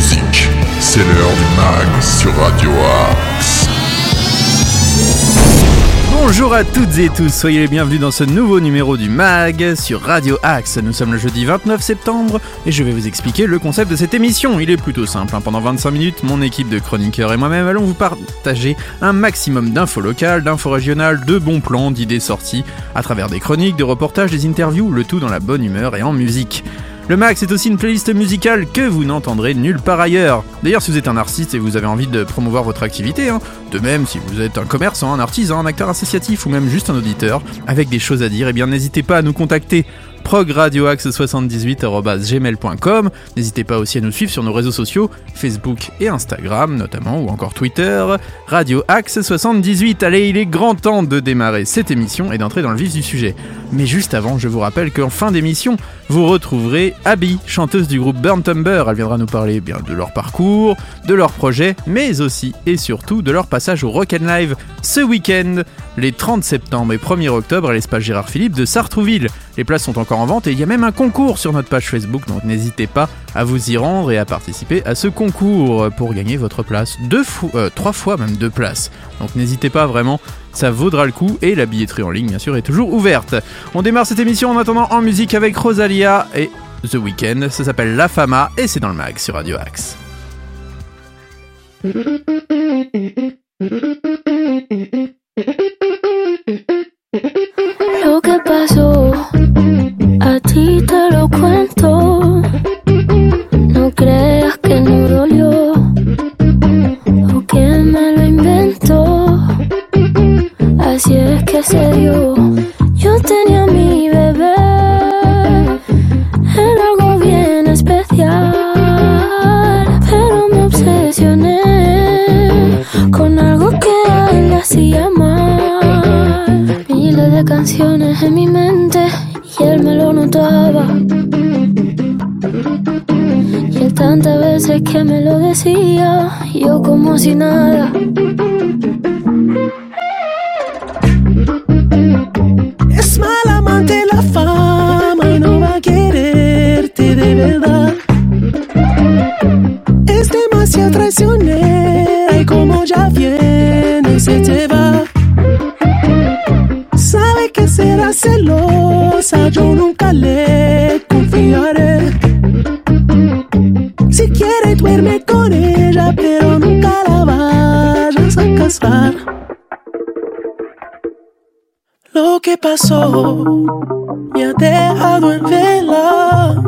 C'est l'heure du mag sur Radio Axe. Bonjour à toutes et tous, soyez les bienvenus dans ce nouveau numéro du MAG sur Radio Axe. Nous sommes le jeudi 29 septembre et je vais vous expliquer le concept de cette émission. Il est plutôt simple, hein. pendant 25 minutes, mon équipe de chroniqueurs et moi-même allons vous partager un maximum d'infos locales, d'infos régionales, de bons plans, d'idées sorties, à travers des chroniques, des reportages, des interviews, le tout dans la bonne humeur et en musique. Le Max est aussi une playlist musicale que vous n'entendrez nulle part ailleurs. D'ailleurs, si vous êtes un artiste et vous avez envie de promouvoir votre activité, hein, de même si vous êtes un commerçant, un artisan, un acteur associatif ou même juste un auditeur, avec des choses à dire, eh bien n'hésitez pas à nous contacter progradioaxe78.gmail.com. N'hésitez pas aussi à nous suivre sur nos réseaux sociaux, Facebook et Instagram notamment, ou encore Twitter, Radio Axe78. Allez, il est grand temps de démarrer cette émission et d'entrer dans le vif du sujet. Mais juste avant, je vous rappelle qu'en fin d'émission, vous retrouverez Abby, chanteuse du groupe Burn Tumber. Elle viendra nous parler eh bien de leur parcours, de leur projet, mais aussi et surtout de leur passage au Rock Live ce week-end, les 30 septembre et 1er octobre à l'espace Gérard Philippe de Sartrouville. Les places sont encore en vente et il y a même un concours sur notre page Facebook, donc n'hésitez pas à vous y rendre et à participer à ce concours pour gagner votre place. Deux fois, euh, trois fois même deux places. Donc n'hésitez pas vraiment, ça vaudra le coup et la billetterie en ligne bien sûr est toujours ouverte. On démarre cette émission en attendant en musique avec Rosalia et The Weeknd. Ça s'appelle La Fama et c'est dans le mag sur Radio Axe. Y él tantas veces que me lo decía, yo como si nada. Es mala amante la fama y no va a quererte de verdad. Es demasiado traicionera pasó me ha dejado en vela.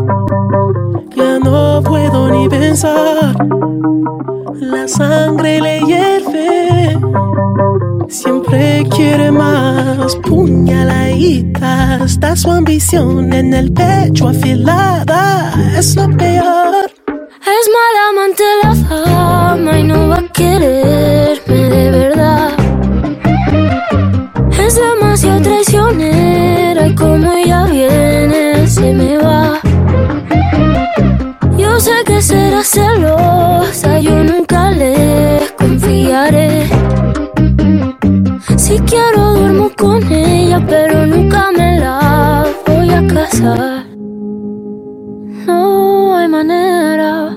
Ya no puedo ni pensar. La sangre le hierve. Siempre quiere más. Puñaladita. Está su ambición en el pecho afilada. Es lo peor. Es mala amante la fama y no va a quererme de verdad. Es demasiado traicionera y como ella viene se me va. Yo sé que será celosa, yo nunca le confiaré. Si quiero duermo con ella, pero nunca me la voy a casar. No hay manera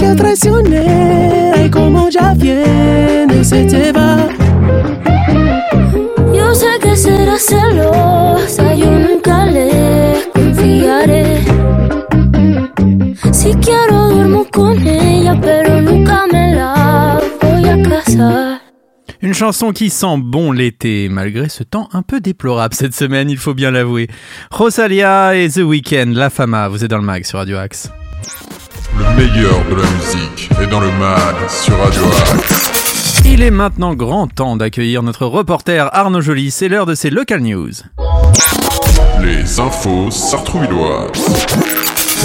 Es demasiado traicionera y como ya viene se te va. Yo sé que será celosa, yo nunca le confiaré. Si quiero duermo con ella, pero nunca me la voy a casar. Une chanson qui sent bon l'été, malgré ce temps un peu déplorable cette semaine, il faut bien l'avouer. Rosalia et The Weeknd, La Fama, vous êtes dans le mag sur Radio Axe. Le meilleur de la musique est dans le mag sur Radio Axe. Il est maintenant grand temps d'accueillir notre reporter Arnaud Joly, c'est l'heure de ses local news. Les infos sartrouvilloises.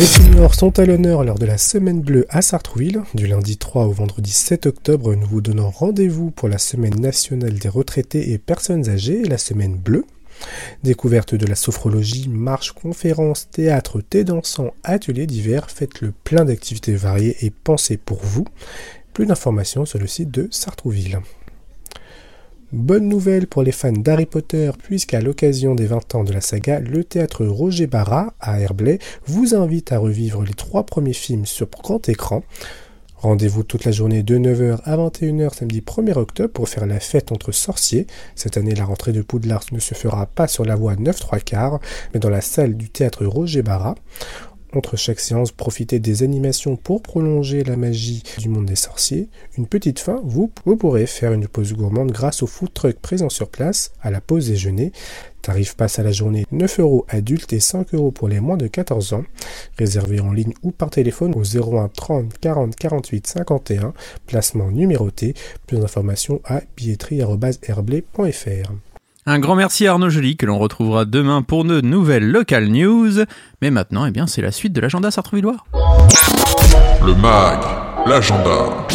Les seniors sont à l'honneur lors de la Semaine Bleue à Sartrouville. Du lundi 3 au vendredi 7 octobre, nous vous donnons rendez-vous pour la Semaine nationale des retraités et personnes âgées, la Semaine Bleue. Découverte de la sophrologie, marches, conférences, théâtre, thé dansant, ateliers divers, faites le plein d'activités variées et pensées pour vous. Plus d'informations sur le site de Sartrouville. Bonne nouvelle pour les fans d'Harry Potter, puisqu'à l'occasion des 20 ans de la saga, le théâtre Roger Barra à Herblay vous invite à revivre les trois premiers films sur grand écran. Rendez-vous toute la journée de 9h à 21h samedi 1er octobre pour faire la fête entre sorciers. Cette année, la rentrée de Poudlard ne se fera pas sur la voie 9 3 quarts, mais dans la salle du théâtre Roger Barra. Entre chaque séance, profitez des animations pour prolonger la magie du monde des sorciers. Une petite fin, vous, vous pourrez faire une pause gourmande grâce au food truck présent sur place à la pause déjeuner. Tarif passe à la journée 9 euros adultes et 5 euros pour les moins de 14 ans. Réservé en ligne ou par téléphone au 01 30 40 48 51. Placement numéroté. Plus d'informations à billetterie.herblay.fr. Un grand merci à Arnaud Joly que l'on retrouvera demain pour de nouvelles local news. Mais maintenant, eh bien, c'est la suite de l'agenda sartrouvillois. Le MAG, l'agenda.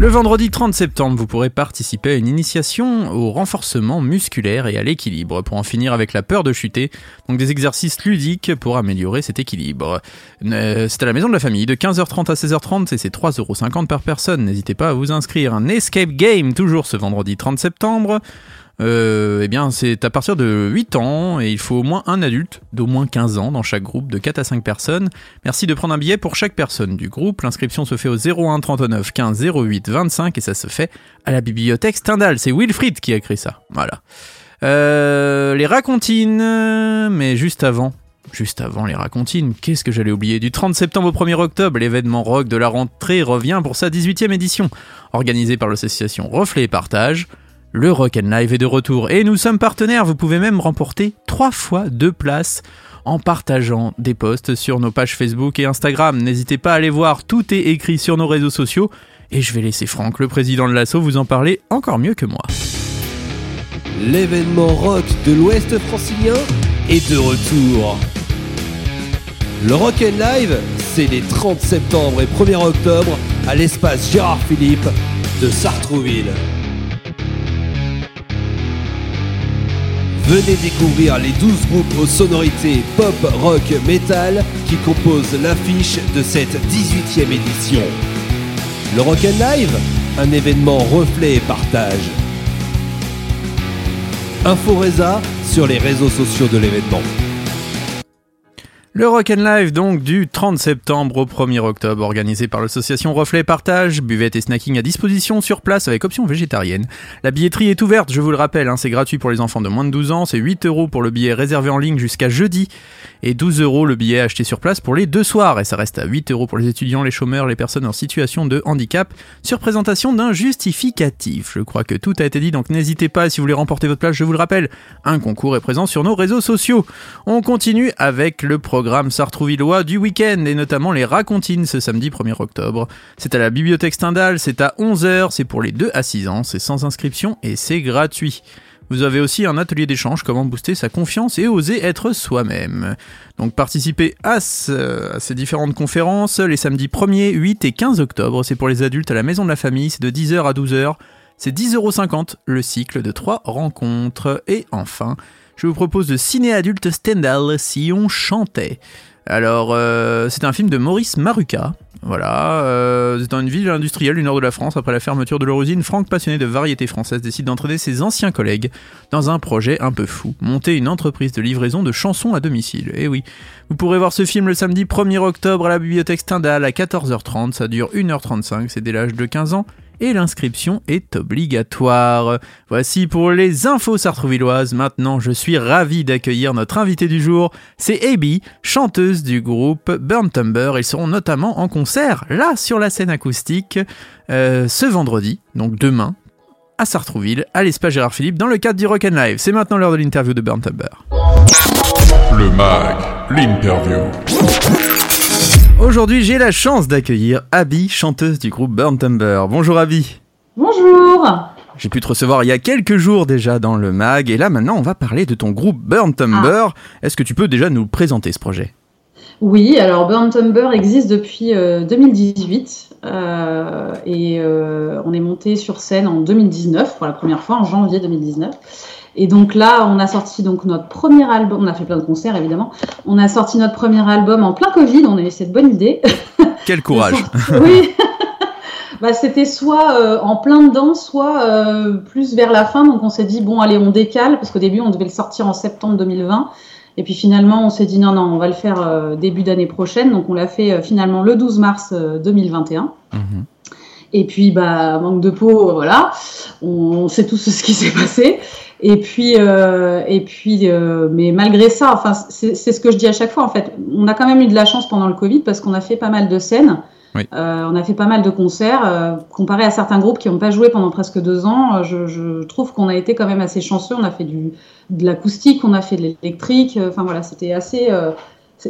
Le vendredi 30 septembre, vous pourrez participer à une initiation au renforcement musculaire et à l'équilibre pour en finir avec la peur de chuter. Donc des exercices ludiques pour améliorer cet équilibre. Euh, c'est à la maison de la famille de 15h30 à 16h30 et c'est 3,50€ par personne. N'hésitez pas à vous inscrire. Un escape game toujours ce vendredi 30 septembre. Euh, eh bien, c'est à partir de 8 ans et il faut au moins un adulte d'au moins 15 ans dans chaque groupe de 4 à 5 personnes. Merci de prendre un billet pour chaque personne du groupe. L'inscription se fait au 01 39 15 08 25 et ça se fait à la bibliothèque Stendhal. C'est Wilfried qui a écrit ça. Voilà. Euh, les racontines, mais juste avant. Juste avant les racontines, qu'est-ce que j'allais oublier? Du 30 septembre au 1er octobre, l'événement rock de la rentrée revient pour sa 18e édition. Organisé par l'association Reflet et Partage, le Rock and Live est de retour et nous sommes partenaires. Vous pouvez même remporter trois fois deux places en partageant des posts sur nos pages Facebook et Instagram. N'hésitez pas à aller voir, tout est écrit sur nos réseaux sociaux. Et je vais laisser Franck, le président de l'assaut, vous en parler encore mieux que moi. L'événement rock de l'Ouest francilien est de retour. Le Rock and Live, c'est les 30 septembre et 1er octobre à l'espace Gérard Philippe de Sartrouville. Venez découvrir les 12 groupes aux sonorités pop, rock, metal qui composent l'affiche de cette 18e édition. Le Rock Live, un événement reflet et partage. Info Reza sur les réseaux sociaux de l'événement. Le Rock'n'Live donc du 30 septembre au 1er octobre, organisé par l'association Reflet Partage, buvette et snacking à disposition sur place avec option végétarienne. La billetterie est ouverte, je vous le rappelle, hein, c'est gratuit pour les enfants de moins de 12 ans, c'est 8 euros pour le billet réservé en ligne jusqu'à jeudi et 12 euros le billet acheté sur place pour les deux soirs et ça reste à 8 euros pour les étudiants, les chômeurs, les personnes en situation de handicap sur présentation d'un justificatif. Je crois que tout a été dit donc n'hésitez pas si vous voulez remporter votre place, je vous le rappelle, un concours est présent sur nos réseaux sociaux. On continue avec le programme programme sartrouvillois du week-end et notamment les racontines ce samedi 1er octobre. C'est à la bibliothèque Stendhal, c'est à 11h, c'est pour les 2 à 6 ans, c'est sans inscription et c'est gratuit. Vous avez aussi un atelier d'échange, comment booster sa confiance et oser être soi-même. Donc participez à, à, ces différentes conférences les samedis 1er, 8 et 15 octobre. C'est pour les adultes à la maison de la famille, c'est de 10h à 12h. C'est 10,50€ le cycle de 3 rencontres. Et enfin, je vous propose de Ciné Adulte Stendhal si on chantait. Alors, euh, c'est un film de Maurice Maruca. Voilà, euh, c'est dans une ville industrielle du nord de la France. Après la fermeture de leur usine, Franck, passionné de variété française, décide d'entraîner ses anciens collègues dans un projet un peu fou monter une entreprise de livraison de chansons à domicile. Et oui, vous pourrez voir ce film le samedi 1er octobre à la bibliothèque Stendhal à 14h30. Ça dure 1h35, c'est dès l'âge de 15 ans et l'inscription est obligatoire. Voici pour les infos sartrouvilloises. Maintenant, je suis ravi d'accueillir notre invité du jour. C'est Abby, chanteuse du groupe Burn Tumber. Ils seront notamment en concert, là, sur la scène acoustique, euh, ce vendredi, donc demain, à Sartrouville, à l'espace Gérard Philippe, dans le cadre du Rock and Live. C'est maintenant l'heure de l'interview de Burn Tumber. Le MAG, l'interview. Aujourd'hui, j'ai la chance d'accueillir Abby, chanteuse du groupe Burn Tumber. Bonjour Abby. Bonjour. J'ai pu te recevoir il y a quelques jours déjà dans le mag, et là maintenant on va parler de ton groupe Burn Tumber. Est-ce que tu peux déjà nous présenter ce projet? Oui, alors Burn Tumber existe depuis euh, 2018 euh, et euh, on est monté sur scène en 2019 pour la première fois en janvier 2019. Et donc là, on a sorti donc notre premier album. On a fait plein de concerts évidemment. On a sorti notre premier album en plein Covid. On a eu cette bonne idée. Quel courage oui. bah, c'était soit euh, en plein dedans, soit euh, plus vers la fin. Donc on s'est dit bon, allez, on décale parce qu'au début on devait le sortir en septembre 2020. Et puis finalement, on s'est dit non, non, on va le faire euh, début d'année prochaine. Donc on l'a fait finalement le 12 mars euh, 2021. Mhm. Et puis, bah, manque de peau, voilà. On, on sait tous ce qui s'est passé. Et puis, euh, et puis, euh, mais malgré ça, enfin, c'est ce que je dis à chaque fois. En fait, on a quand même eu de la chance pendant le Covid parce qu'on a fait pas mal de scènes. Oui. Euh, on a fait pas mal de concerts. euh, comparé à certains groupes qui n'ont pas joué pendant presque deux ans, euh, je, je trouve qu'on a été quand même assez chanceux. On a fait du, de l'acoustique, on a fait de l'électrique. euh, Enfin voilà, c'était assez.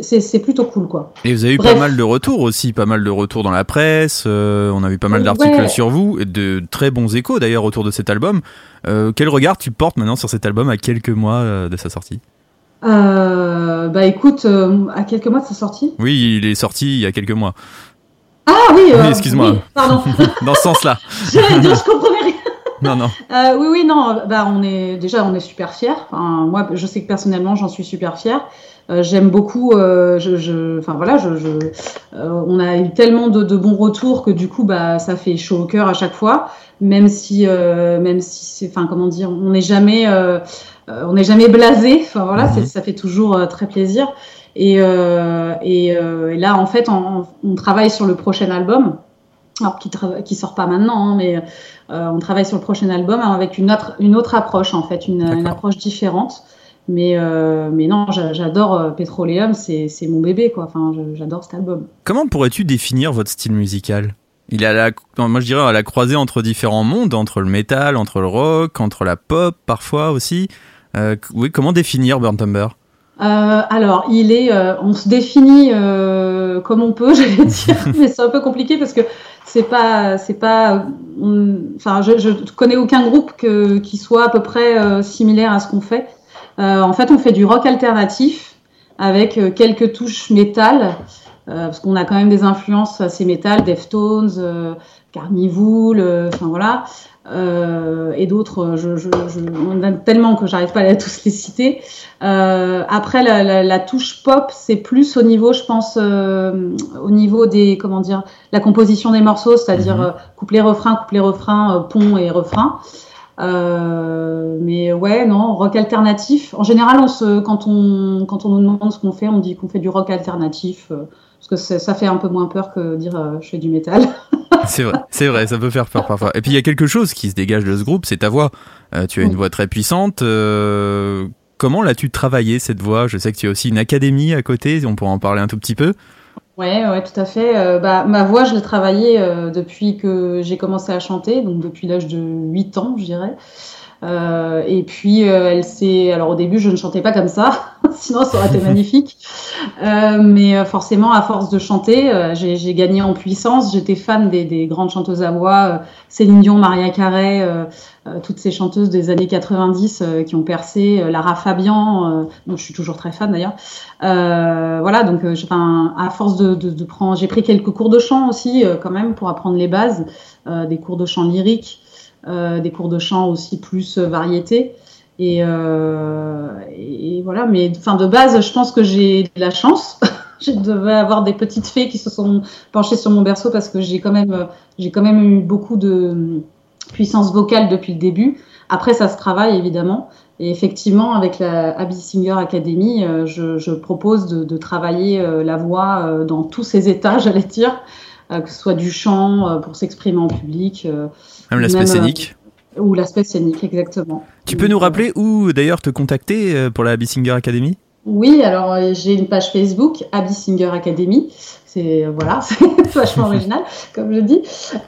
C'est- plutôt cool, quoi. Et vous avez eu Bref. pas mal de retours aussi, pas mal de retours dans la presse, euh, on a vu pas mal d'articles Ouais. sur vous, et de très bons échos d'ailleurs autour de cet album. Euh, quel regard tu portes maintenant sur cet album à quelques mois euh, de sa sortie? Euh, bah écoute, à quelques mois de sa sortie. Oui, il est sorti il y a quelques mois. Ah oui, Oui, excuse-moi. oui, pardon. Dans ce sens-là. Dire, je comprenais rien. Non, non. Euh, oui, oui, non, bah, on est déjà, on est super fiers. Enfin, moi, je sais que personnellement, j'en suis super fière. Euh, J'aime beaucoup. Euh, je, je, enfin voilà, je, je, euh, on a eu tellement de, de bons retours que du coup, bah, ça fait chaud au cœur à chaque fois. Même si, euh, même si c'est, enfin, comment dire, on n'est jamais, on n'est jamais blasé. Enfin voilà, Mhm. ça fait toujours très plaisir. Et, euh, et, euh, et là, en fait, on, on travaille sur le prochain album. Alors, qui, qui sort pas maintenant, hein, mais euh, on travaille sur le prochain album hein, avec une autre, une autre approche, en fait, une, une approche différente. Mais, euh, mais non, j'a- j'adore euh, Petroleum, c'est mon bébé, quoi. Enfin, j'adore cet album. Comment pourrais-tu définir votre style musical? Il est à la, non, moi je dirais à la croisée entre différents mondes, entre le métal, entre le rock, entre la pop parfois aussi. Euh, oui, comment définir Burn Tumber Euh, alors, il est, euh, on se définit euh, comme on peut, j'allais dire, mais c'est un peu compliqué parce que c'est pas, c'est pas, on- enfin, je, je connais aucun groupe que, qui soit à peu près similaire à ce qu'on fait. Euh, en fait, on fait du rock alternatif avec euh, quelques touches métal, euh, parce qu'on a quand même des influences assez métal, Deftones, euh, euh, enfin voilà, euh, et d'autres. Je, je, je, on a tellement que j'arrive pas à tous les citer. Euh, après, la, la, la touche pop, c'est plus au niveau, je pense, euh, au niveau des, comment dire, la composition des morceaux, c'est-à-dire Mhm. euh, couplet, refrain, couplet, refrain, pont et refrain. Euh, mais ouais, non, rock alternatif. En général, on se, quand on, quand on nous demande ce qu'on fait, on dit qu'on fait du rock alternatif, euh, parce que ça fait un peu moins peur que dire euh, je fais du métal. C'est vrai, c'est vrai, ça peut faire peur parfois. Et puis il y a quelque chose qui se dégage de ce groupe, c'est ta voix. Euh, tu as une voix très puissante. euh, comment l'as-tu travaillé cette voix? Je sais que tu as aussi une académie à côté, on pourra en parler un tout petit peu. Ouais, ouais, tout à fait. Euh, bah, ma voix, je l'ai travaillée euh, depuis que j'ai commencé à chanter, donc depuis l'âge de 8 ans, je dirais. Euh, et puis, elle s'est. Alors, au début, je ne chantais pas comme ça, sinon ça aurait été magnifique. Euh, mais forcément, à force de chanter, j'ai gagné en puissance. J'étais fan des, des grandes chanteuses à voix, Céline Dion, Maria Carey, euh, toutes ces chanteuses des années 90 euh, qui ont percé, euh, Lara Fabian, euh, dont je suis toujours très fan d'ailleurs. Euh, voilà, donc euh, enfin, à force de, de, de prendre, j'ai pris quelques cours de chant aussi euh, quand même pour apprendre les bases, euh, des cours de chant lyrique, euh, des cours de chant aussi plus euh, variété. Et, euh, et voilà, mais enfin de base, je pense que j'ai de la chance. je devais avoir des petites fées qui se sont penchées sur mon berceau parce que j'ai quand même, euh, j'ai quand même eu beaucoup de euh, puissance vocale depuis le début. Après, ça se travaille évidemment. Et effectivement, avec la Abbey Singer Academy, euh, je, je propose de, de travailler euh, la voix euh, dans tous ses états, j'allais dire, que ce soit du chant pour s'exprimer en public Même l'aspect scénique. ou l'aspect scénique, exactement. Tu peux nous rappeler où d'ailleurs te contacter pour la Abbey Singer Academy? Oui, alors euh, j'ai une page Facebook, Abbey Singer Academy. C'est euh, voilà, c'est vachement original, comme je dis.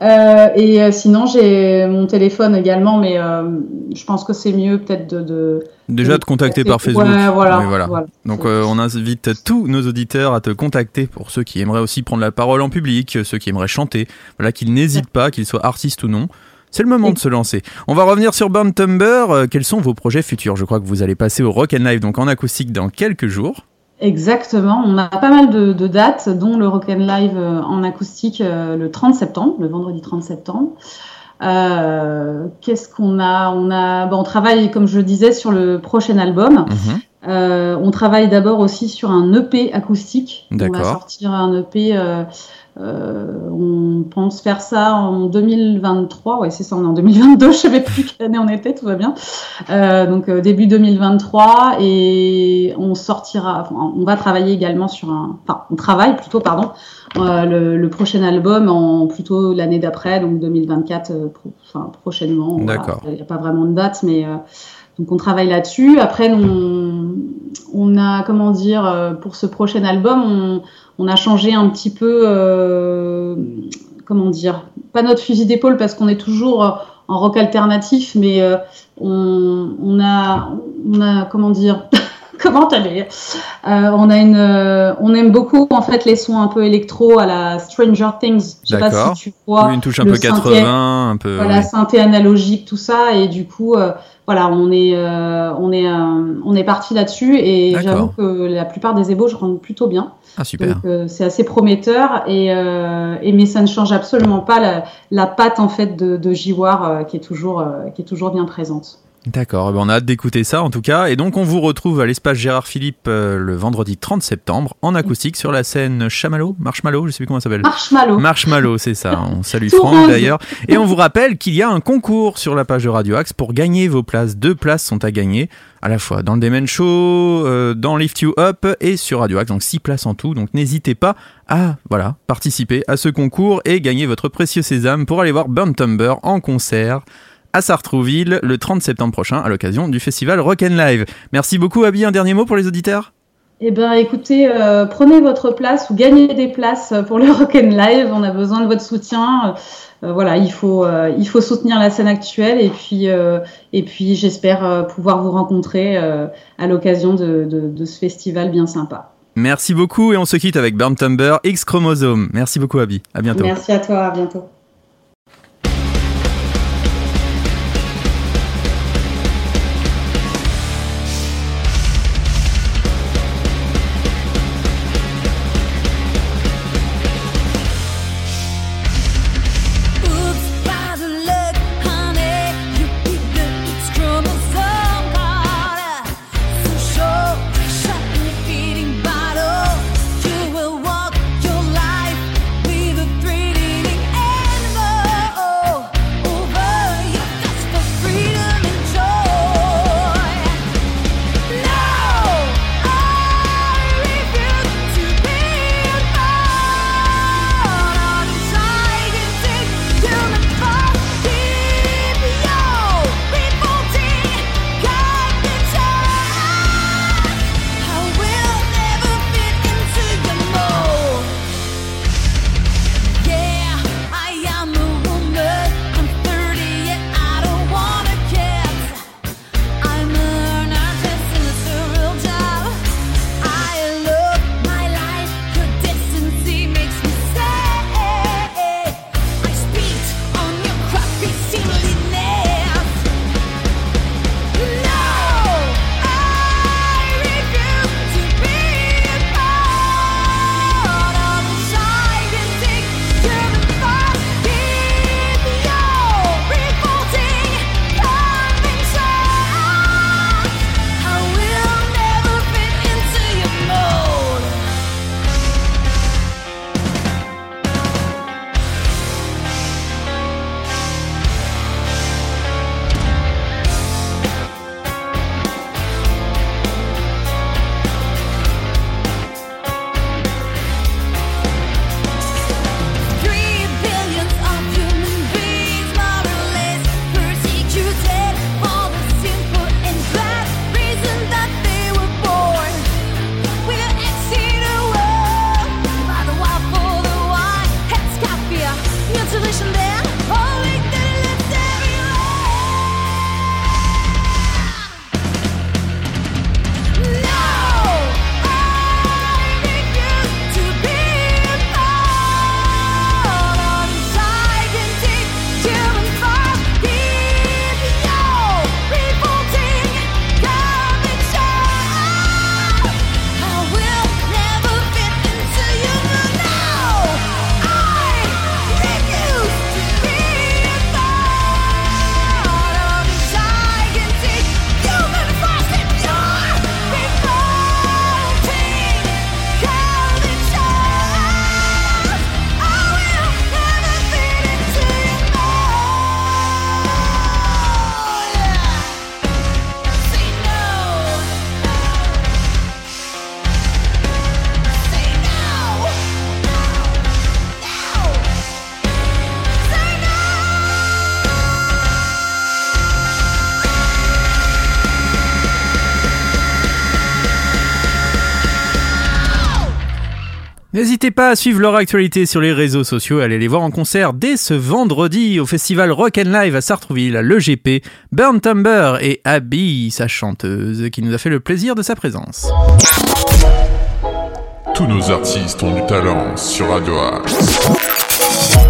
Euh, et sinon, j'ai mon téléphone également, mais euh, je pense que c'est mieux peut-être de, de Déjà te contacter par Facebook. Ouais, voilà. Oui, voilà. voilà. Donc euh, on invite tous nos auditeurs à te contacter pour ceux qui aimeraient aussi prendre la parole en public, ceux qui aimeraient chanter. Voilà, qu'ils n'hésitent pas, qu'ils soient artistes ou non. C'est le moment de se lancer. On va revenir sur Burn Tumber. Euh, quels sont vos projets futurs? Je crois que vous allez passer au Rock and Live, donc en acoustique, dans quelques jours. Exactement, on a pas mal de, de dates, dont le Rock and Live euh, en acoustique euh, le 30 septembre, le vendredi 30 septembre. Euh, Qu'est-ce qu'on a? On a, bon, on travaille, comme je le disais, sur le prochain album. Mhm. Euh, on travaille d'abord aussi sur un EP acoustique. On va sortir un EP. euh, euh, on pense faire ça en 2023. Ouais, c'est ça. On est en 2022. Je savais plus quelle année on était. Tout va bien. Euh, donc euh, début 2023 et on sortira. Enfin, on va travailler également sur un. Enfin, on travaille plutôt, pardon, euh, le, le prochain album en plutôt l'année d'après, donc 2024, euh, pro- enfin prochainement. D'accord. Il n'y a pas vraiment de date, mais euh, donc on travaille là-dessus. Après, on, on a comment dire pour ce prochain album, on, on a changé un petit peu. euh, comment dire Pas notre fusil d'épaule parce qu'on est toujours en rock alternatif, mais euh, on, on a, on a comment dire Comment t'allais euh, On a une, euh, on aime beaucoup en fait les sons un peu électro à la Stranger Things. Je sais pas si tu vois. Oui, une touche un peu synthé- 80, un peu. voilà, oui. synthé analogique, tout ça, et du coup, voilà, on est, euh, on est, euh, on est parti là-dessus, et j'avoue que la plupart des ébauches rendent plutôt bien. Ah, super. Donc euh, c'est assez prometteur, et, euh, et mais ça ne change absolument pas la, la patte en fait de, de Jiwar qui est toujours, qui est toujours bien présente. D'accord, eh ben, on a hâte d'écouter ça en tout cas. Et donc on vous retrouve à l'espace Gérard Philippe euh, le vendredi 30 septembre en acoustique sur la scène Chamallow, Marshmallow, je sais plus comment ça s'appelle. Marshmallow. Marshmallow, c'est ça. On salue Franck d'ailleurs. Et on vous rappelle qu'il y a un concours sur la page de Radio Axe pour gagner vos places. Deux places sont à gagner à la fois dans le Demen Show, euh, dans Lift You Up et sur Radio Axe. Donc six places en tout. Donc n'hésitez pas à voilà participer à ce concours et gagner votre précieux sésame pour aller voir Burn Tumber en concert à Sartrouville le 30 septembre prochain à l'occasion du festival Rock and Live. Merci beaucoup Abby, un dernier mot pour les auditeurs? Eh ben, écoutez, euh, prenez votre place ou gagnez des places pour le Rock and Live. On a besoin de votre soutien. Euh, voilà, il faut, euh, il faut soutenir la scène actuelle et puis, et puis j'espère pouvoir vous rencontrer à l'occasion de, de, de ce festival bien sympa. Merci beaucoup et on se quitte avec Burn Tumber X Chromosome. Merci beaucoup Abby, à bientôt. Merci à toi, à bientôt. N'hésitez pas à suivre leur actualité sur les réseaux sociaux et allez les voir en concert dès ce vendredi au festival Rock and Live à Sartrouville, à l'EGP, Burn Tumber et Abby, sa chanteuse, qui nous a fait le plaisir de sa présence. Tous nos artistes ont du talent sur Radio.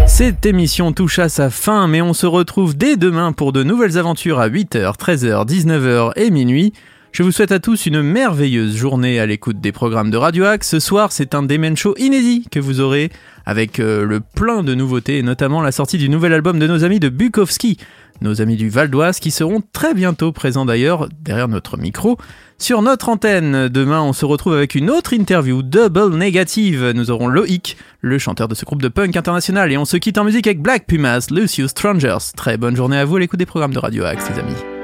Cette émission touche à sa fin, mais on se retrouve dès demain pour de nouvelles aventures à 8h, 13h, 19h et minuit. Je vous souhaite à tous une merveilleuse journée à l'écoute des programmes de Radio Axe. Ce soir, c'est un Demen Show inédit que vous aurez avec euh, le plein de nouveautés et notamment la sortie du nouvel album de nos amis de Bukowski, nos amis du Val d'Oise qui seront très bientôt présents d'ailleurs derrière notre micro. Sur notre antenne, demain, on se retrouve avec une autre interview double négative. Nous aurons Loïc, le chanteur de ce groupe de punk international, et on se quitte en musique avec Black Pumas, Lucius Strangers. Très bonne journée à vous à l'écoute des programmes de Radio Axe, les amis.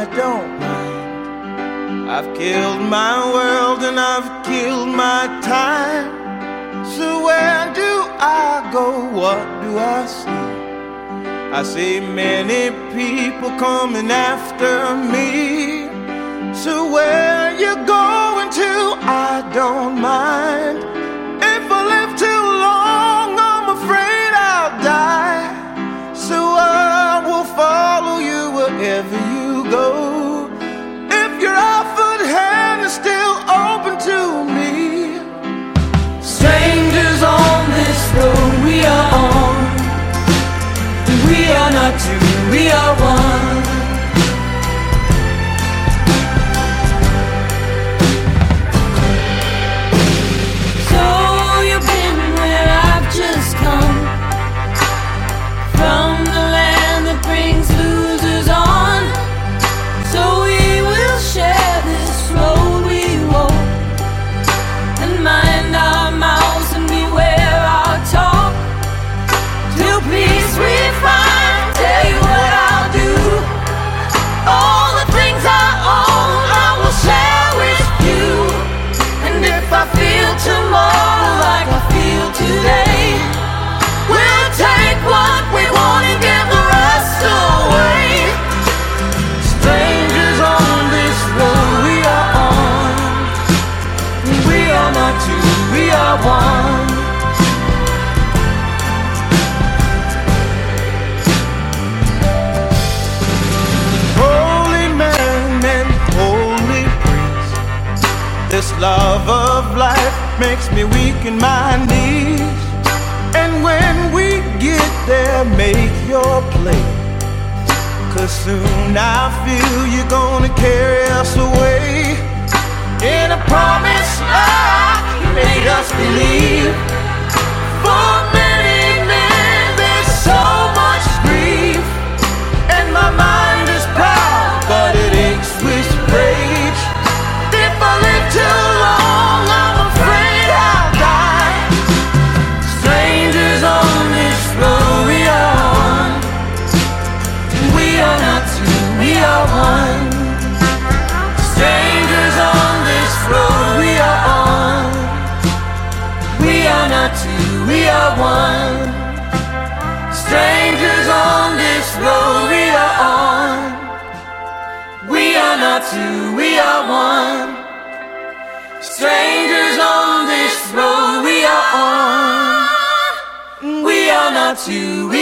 I don't mind. I've killed my world and I've killed my time. So where do I go? What do I see? I see many people coming after me. So where you going to? I don't mind. Two, we are one. Soon. I feel you're gonna carry us away. In a promise you made us believe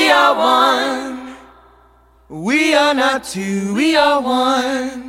we are one. We are not two, we are one.